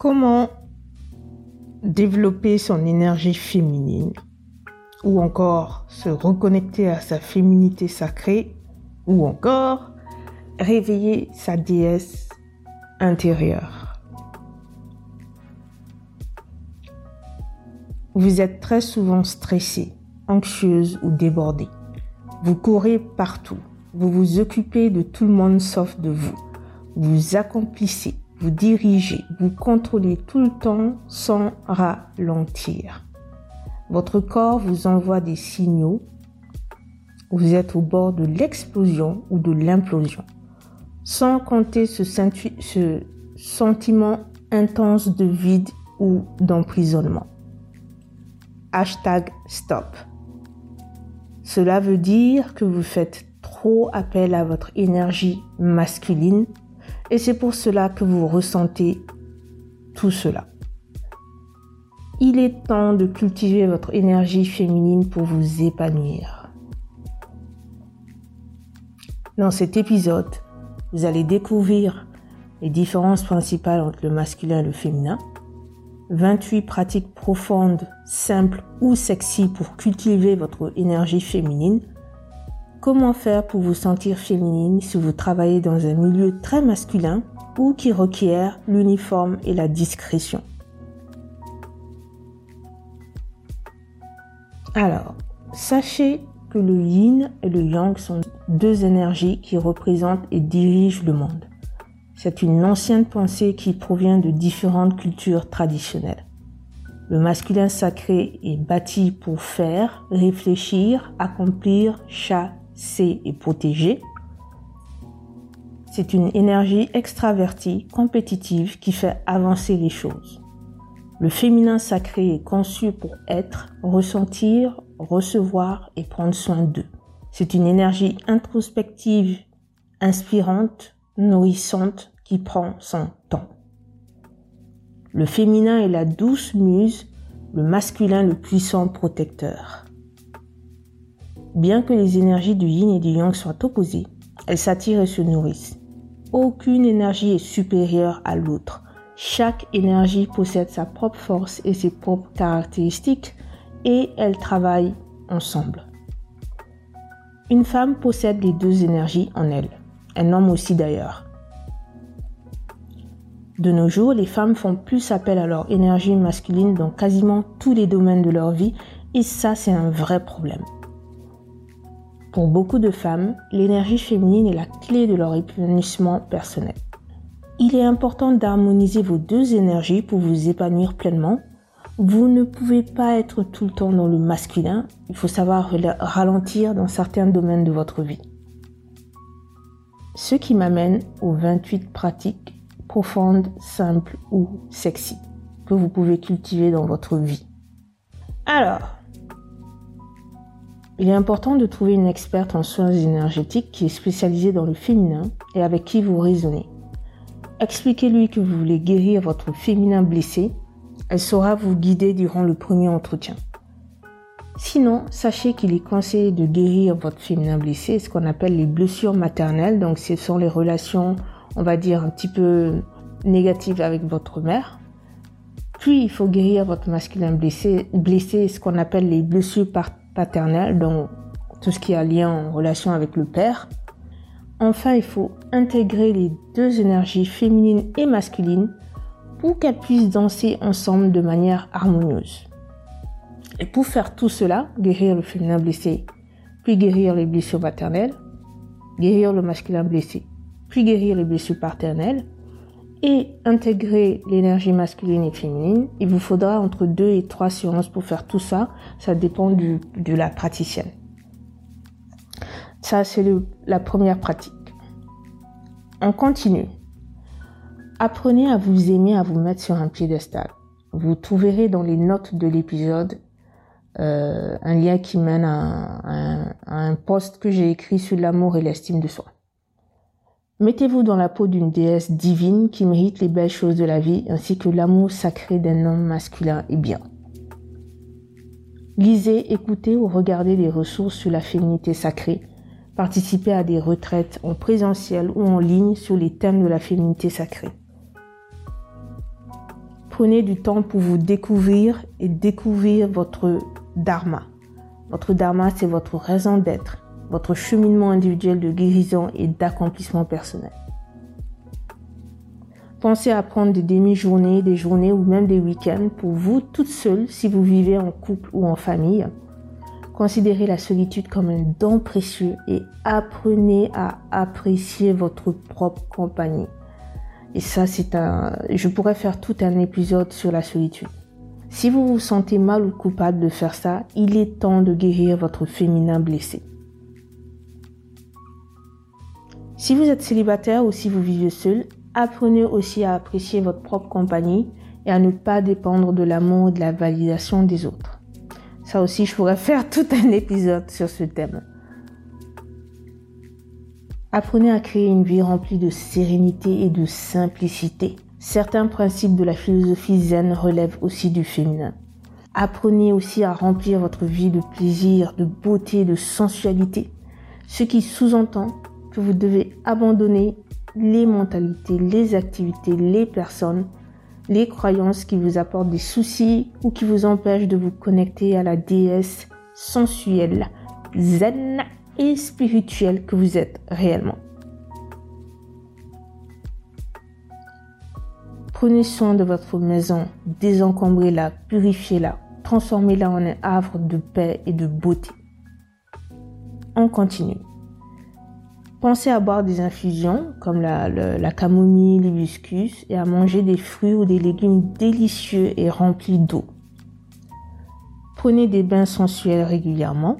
Comment développer son énergie féminine ou encore se reconnecter à sa féminité sacrée ou encore réveiller sa déesse intérieure? Vous êtes très souvent stressée, anxieuse ou débordée. Vous courez partout. Vous vous occupez de tout le monde sauf de vous. Vous accomplissez, vous dirigez, vous contrôlez tout le temps sans ralentir. Votre corps vous envoie des signaux. Vous êtes au bord de l'explosion ou de l'implosion. Sans compter ce, sentiment intense de vide ou d'emprisonnement. Hashtag stop. Cela veut dire que vous faites trop appel à votre énergie masculine et c'est pour cela que vous ressentez tout cela. Il est temps de cultiver votre énergie féminine pour vous épanouir. Dans cet épisode, vous allez découvrir les différences principales entre le masculin et le féminin, 28 pratiques profondes, simples ou sexy pour cultiver votre énergie féminine, comment faire pour vous sentir féminine si vous travaillez dans un milieu très masculin ou qui requiert l'uniforme et la discrétion? Alors, sachez que le yin et le yang sont deux énergies qui représentent et dirigent le monde. C'est une ancienne pensée qui provient de différentes cultures traditionnelles. Le masculin sacré est bâti pour faire, réfléchir, accomplir, chasser et protéger. C'est une énergie extravertie, compétitive qui fait avancer les choses. Le féminin sacré est conçu pour être, ressentir, recevoir et prendre soin d'eux. C'est une énergie introspective, inspirante, nourrissante qui prend son temps. Le féminin est la douce muse, le masculin le puissant protecteur. Bien que les énergies du yin et du yang soient opposées, elles s'attirent et se nourrissent. Aucune énergie est supérieure à l'autre. Chaque énergie possède sa propre force et ses propres caractéristiques et elles travaillent ensemble. Une femme possède les deux énergies en elle. Un homme aussi d'ailleurs. De nos jours, les femmes font plus appel à leur énergie masculine dans quasiment tous les domaines de leur vie et ça c'est un vrai problème. Pour beaucoup de femmes, l'énergie féminine est la clé de leur épanouissement personnel. Il est important d'harmoniser vos deux énergies pour vous épanouir pleinement. Vous ne pouvez pas être tout le temps dans le masculin. Il faut savoir ralentir dans certains domaines de votre vie. Ce qui m'amène aux 28 pratiques profondes, simples ou sexy que vous pouvez cultiver dans votre vie. Alors, il est important de trouver une experte en soins énergétiques qui est spécialisée dans le féminin et avec qui vous raisonnez. Expliquez-lui que vous voulez guérir votre féminin blessé. Elle saura vous guider durant le premier entretien. Sinon, sachez qu'il est conseillé de guérir votre féminin blessé, ce qu'on appelle les blessures maternelles. Donc, ce sont les relations, on va dire, un petit peu négatives avec votre mère. Puis, il faut guérir votre masculin blessé, blessé ce qu'on appelle les blessures paternelles, donc tout ce qui a lien en relation avec le père. Enfin, il faut intégrer les deux énergies féminines et masculines pour qu'elles puissent danser ensemble de manière harmonieuse. Et pour faire tout cela, guérir le féminin blessé, puis guérir les blessures maternelles, guérir le masculin blessé, puis guérir les blessures paternelles, et intégrer l'énergie masculine et féminine, il vous faudra entre deux et trois séances pour faire tout ça. Ça dépend de la praticienne. Ça, c'est la première pratique. On continue. Apprenez à vous aimer, à vous mettre sur un piédestal. Vous trouverez dans les notes de l'épisode euh, un lien qui mène à, un post que j'ai écrit sur l'amour et l'estime de soi. Mettez-vous dans la peau d'une déesse divine qui mérite les belles choses de la vie ainsi que l'amour sacré d'un homme masculin et bien. Lisez, écoutez ou regardez des ressources sur la féminité sacrée participer à des retraites en présentiel ou en ligne sur les thèmes de la féminité sacrée. Prenez du temps pour vous découvrir et découvrir votre dharma. Votre dharma, c'est votre raison d'être, votre cheminement individuel de guérison et d'accomplissement personnel. Pensez à prendre des demi-journées, des journées ou même des week-ends pour vous toute seule si vous vivez en couple ou en famille. Considérez la solitude comme un don précieux et apprenez à apprécier votre propre compagnie. Et ça, c'est un, je pourrais faire tout un épisode sur la solitude. Si vous vous sentez mal ou coupable de faire ça, il est temps de guérir votre féminin blessé. Si vous êtes célibataire ou si vous vivez seul, Apprenez aussi à apprécier votre propre compagnie et à ne pas dépendre de l'amour et de la validation des autres. Ça aussi, je pourrais faire tout un épisode sur ce thème. Apprenez à créer une vie remplie de sérénité et de simplicité. Certains principes de la philosophie zen relèvent aussi du féminin. Apprenez aussi à remplir votre vie de plaisir, de beauté, de sensualité, ce qui sous-entend que vous devez abandonner les mentalités, les activités, les personnes, les croyances qui vous apportent des soucis ou qui vous empêchent de vous connecter à la déesse sensuelle, zen et spirituelle que vous êtes réellement. Prenez soin de votre maison, désencombrez-la, purifiez-la, transformez-la en un havre de paix et de beauté. On continue. Pensez à boire des infusions comme la, camomille, l'hibiscus et à manger des fruits ou des légumes délicieux et remplis d'eau. Prenez des bains sensuels régulièrement.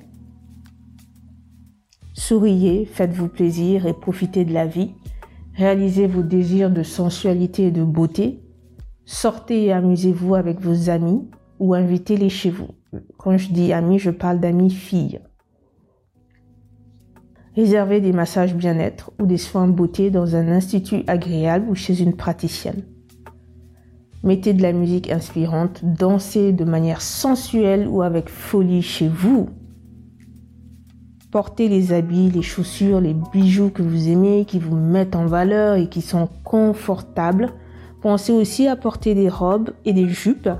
Souriez, faites-vous plaisir et profitez de la vie. Réalisez vos désirs de sensualité et de beauté. Sortez et amusez-vous avec vos amis ou invitez-les chez vous. Quand je dis amis, je parle d'amis filles. Réservez des massages bien-être ou des soins beauté dans un institut agréable ou chez une praticienne. Mettez de la musique inspirante, dansez de manière sensuelle ou avec folie chez vous. Portez les habits, les chaussures, les bijoux que vous aimez, qui vous mettent en valeur et qui sont confortables. Pensez aussi à porter des robes et des jupes.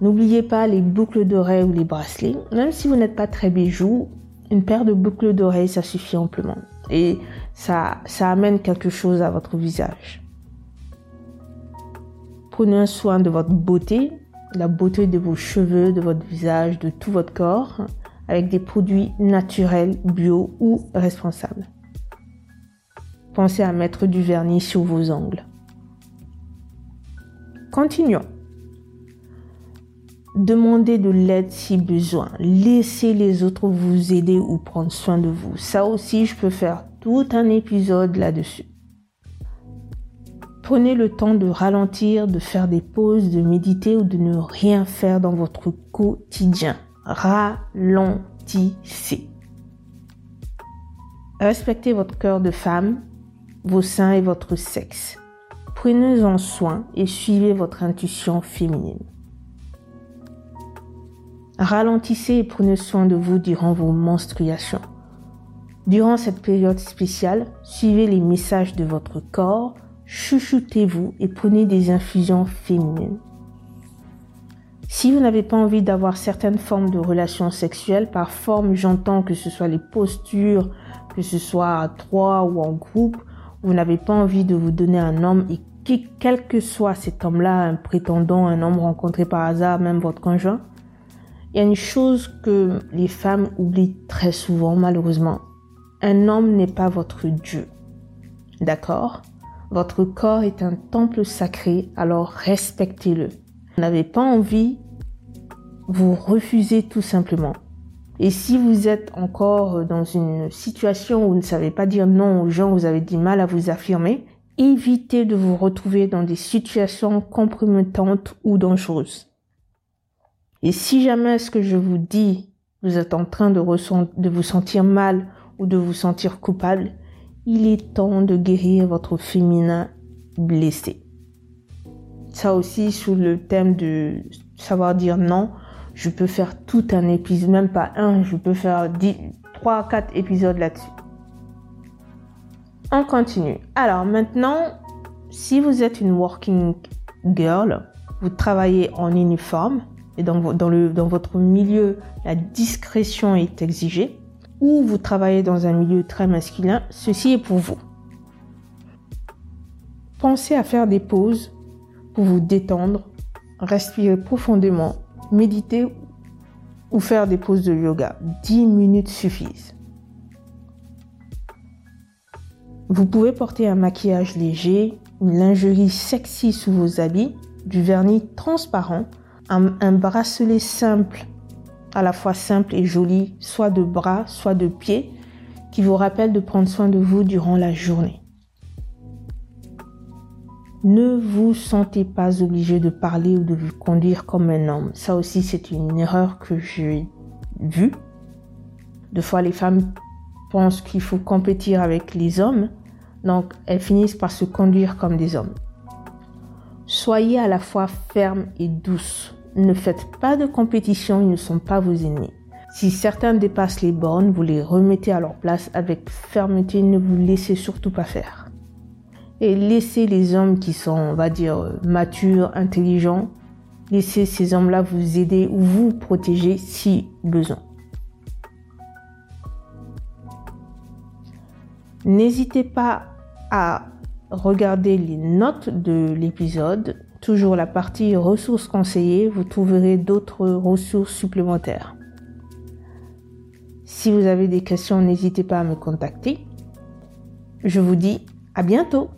N'oubliez pas les boucles d'oreilles ou les bracelets. Même si vous n'êtes pas très bijoux, une paire de boucles d'oreilles, ça suffit amplement. Et ça, amène quelque chose à votre visage. Prenez soin de votre beauté, la beauté de vos cheveux, de votre visage, de tout votre corps, avec des produits naturels, bio ou responsables. Pensez à mettre du vernis sur vos ongles. Continuons. Demandez de l'aide si besoin. Laissez les autres vous aider ou prendre soin de vous. Ça aussi, je peux faire tout un épisode là-dessus. Prenez le temps de ralentir, de faire des pauses, de méditer ou de ne rien faire dans votre quotidien. Ralentissez. Respectez votre cœur de femme, vos seins et votre sexe. Prenez-en soin et suivez votre intuition féminine. Ralentissez et prenez soin de vous durant vos menstruations. Durant cette période spéciale, suivez les messages de votre corps, chuchotez-vous et prenez des infusions féminines. Si vous n'avez pas envie d'avoir certaines formes de relations sexuelles, par forme j'entends que ce soit les postures, que ce soit à trois ou en groupe, vous n'avez pas envie de vous donner un homme et quel que soit cet homme-là, un prétendant, un homme rencontré par hasard, même votre conjoint, il y a une chose que les femmes oublient très souvent, malheureusement. Un homme n'est pas votre Dieu. D'accord? Votre corps est un temple sacré, alors respectez-le. Vous n'avez pas envie, vous refusez tout simplement. Et si vous êtes encore dans une situation où vous ne savez pas dire non aux gens, vous avez du mal à vous affirmer, évitez de vous retrouver dans des situations compromettantes ou dangereuses. Et si jamais ce que je vous dis, vous êtes en train de, de vous sentir mal ou de vous sentir coupable, il est temps de guérir votre féminin blessé. Ça aussi, sous le thème de savoir dire non, je peux faire tout un épisode, même pas un, je peux faire 10, 3, 4 épisodes là-dessus. On continue. Alors maintenant, si vous êtes une working girl, vous travaillez en uniforme dans, dans votre milieu, la discrétion est exigée, ou vous travaillez dans un milieu très masculin, ceci est pour vous. Pensez à faire des pauses pour vous détendre, respirer profondément, méditer ou faire des pauses de yoga. 10 minutes suffisent. Vous pouvez porter un maquillage léger, une lingerie sexy sous vos habits, du vernis transparent, un, bracelet simple, à la fois simple et joli, soit de bras, soit de pieds, qui vous rappelle de prendre soin de vous durant la journée. Ne vous sentez pas obligé de parler ou de vous conduire comme un homme. Ça aussi, c'est une erreur que j'ai vue. Deux fois, les femmes pensent qu'il faut compétir avec les hommes, donc elles finissent par se conduire comme des hommes. Soyez à la fois ferme et douce. Ne faites pas de compétition, ils ne sont pas vos ennemis. Si certains dépassent les bornes, vous les remettez à leur place avec fermeté, ne vous laissez surtout pas faire et laissez les hommes qui sont, on va dire, matures, intelligents, laissez ces hommes-là vous aider ou vous protéger si besoin. N'hésitez pas à regarder les notes de l'épisode, toujours la partie ressources conseillées, vous trouverez d'autres ressources supplémentaires. Si vous avez des questions, n'hésitez pas à me contacter. Je vous dis à bientôt